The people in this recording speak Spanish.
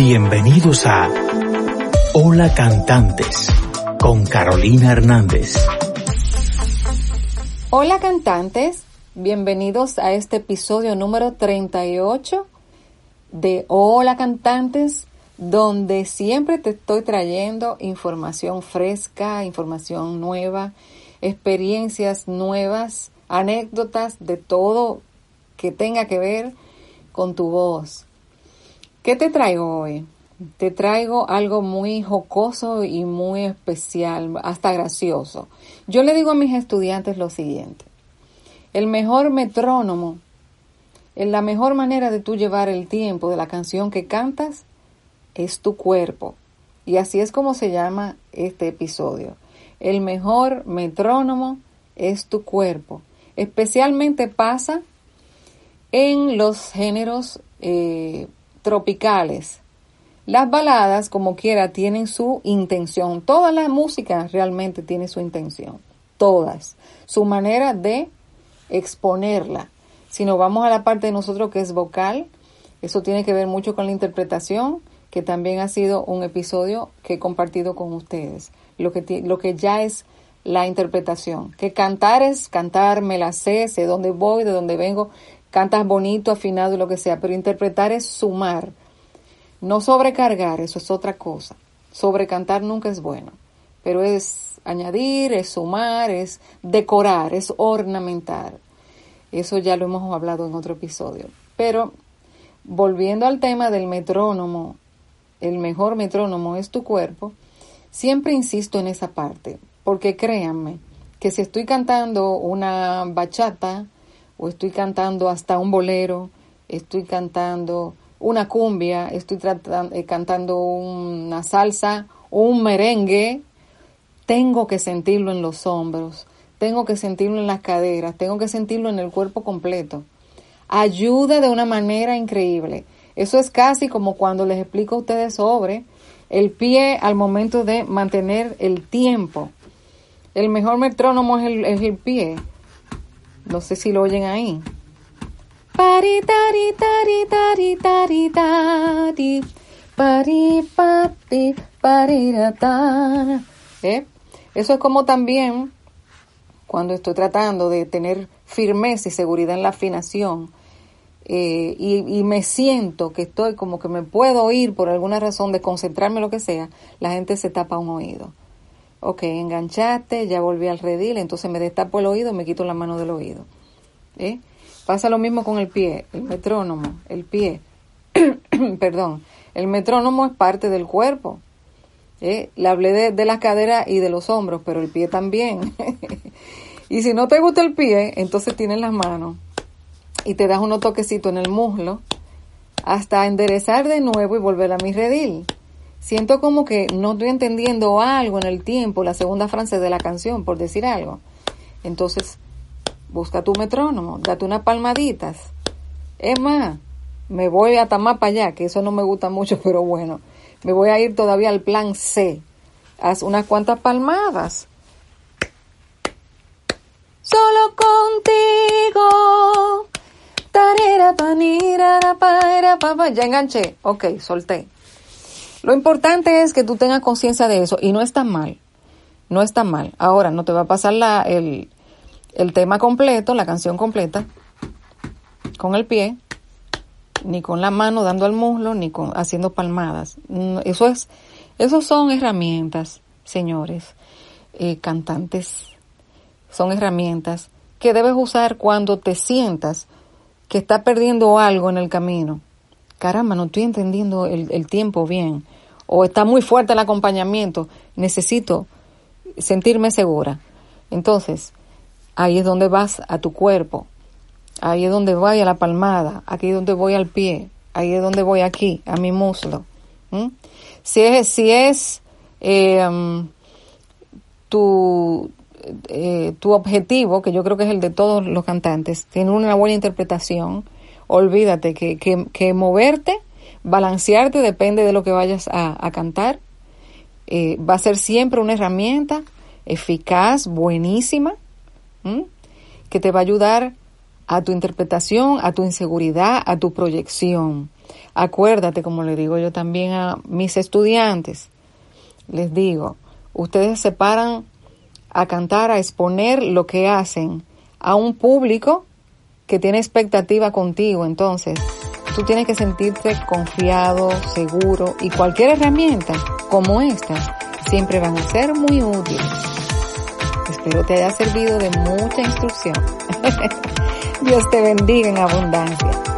Bienvenidos a Hola Cantantes con Carolina Hernández. Hola cantantes, bienvenidos a este episodio número 38 de Hola Cantantes, donde siempre te estoy trayendo información fresca, información nueva, experiencias nuevas, anécdotas de todo que tenga que ver con tu voz. ¿Qué te traigo hoy? Te traigo algo muy jocoso y muy especial, hasta gracioso. Yo le digo a mis estudiantes lo siguiente. El mejor metrónomo, la mejor manera de tú llevar el tiempo de la canción que cantas es tu cuerpo. Y así es como se llama este episodio. El mejor metrónomo es tu cuerpo. Especialmente pasa en los géneros eh, tropicales. Las baladas, como quiera, tienen su intención. Toda la música realmente tiene su intención. Todas. Su manera de exponerla. Si nos vamos a la parte de nosotros que es vocal, eso tiene que ver mucho con la interpretación, que también ha sido un episodio que he compartido con ustedes. Lo que, lo que ya es la interpretación. Que cantar es cantar, me la sé, sé dónde voy, de dónde vengo, cantas bonito, afinado y lo que sea, pero interpretar es sumar, no sobrecargar, eso es otra cosa. Sobrecantar nunca es bueno, pero es añadir, es sumar, es decorar, es ornamentar. Eso ya lo hemos hablado en otro episodio. Pero volviendo al tema del metrónomo, el mejor metrónomo es tu cuerpo, siempre insisto en esa parte, porque créanme que si estoy cantando una bachata, o estoy cantando hasta un bolero, estoy cantando una cumbia, estoy eh, cantando una salsa o un merengue, tengo que sentirlo en los hombros, tengo que sentirlo en las caderas, tengo que sentirlo en el cuerpo completo. Ayuda de una manera increíble. Eso es casi como cuando les explico a ustedes sobre el pie al momento de mantener el tiempo. El mejor metrónomo es el, es el pie. No sé si lo oyen ahí. Pari, tari, tari, tari, tari, tari. Pari, pati, pari, ¿Eh? Eso es como también cuando estoy tratando de tener firmeza y seguridad en la afinación eh, y, y, me siento que estoy como que me puedo oír por alguna razón de concentrarme lo que sea, la gente se tapa un oído ok, enganchaste, ya volví al redil, entonces me destapo el oído, me quito la mano del oído. ¿eh? Pasa lo mismo con el pie, el metrónomo, el pie. Perdón, el metrónomo es parte del cuerpo. ¿eh? Le hablé de, de la cadera y de los hombros, pero el pie también. y si no te gusta el pie, entonces tienes las manos y te das unos toquecitos en el muslo hasta enderezar de nuevo y volver a mi redil siento como que no estoy entendiendo algo en el tiempo, la segunda frase de la canción, por decir algo. Entonces, busca tu metrónomo, date unas palmaditas. Es más, me voy a más para allá, que eso no me gusta mucho, pero bueno, me voy a ir todavía al plan C. Haz unas cuantas palmadas. Solo contigo. Ya enganché. Ok, solté. Lo importante es que tú tengas conciencia de eso y no está mal, no está mal. Ahora, no te va a pasar la, el, el tema completo, la canción completa, con el pie, ni con la mano dando al muslo, ni con haciendo palmadas. Eso es, esos son herramientas, señores, eh, cantantes, son herramientas que debes usar cuando te sientas que estás perdiendo algo en el camino caramba, no estoy entendiendo el, tiempo bien, o está muy fuerte el acompañamiento, necesito sentirme segura. Entonces, ahí es donde vas a tu cuerpo, ahí es donde voy a la palmada, aquí es donde voy al pie, ahí es donde voy aquí, a mi muslo. Si es, si es eh, um, tu, eh, tu objetivo, que yo creo que es el de todos los cantantes, tiene una buena interpretación, olvídate que, que, moverte, balancearte, depende de lo que vayas a, cantar. Eh, va a ser siempre una herramienta eficaz, buenísima, que te va a ayudar a tu interpretación, a tu inseguridad, a tu proyección. Acuérdate, como le digo yo también a mis estudiantes, les digo, ustedes se paran a cantar, a exponer lo que hacen a un público que tiene expectativa contigo. Entonces, tú tienes que sentirte confiado, seguro y cualquier herramienta como esta siempre van a ser muy útiles. Espero te haya servido de mucha instrucción. Dios te bendiga en abundancia.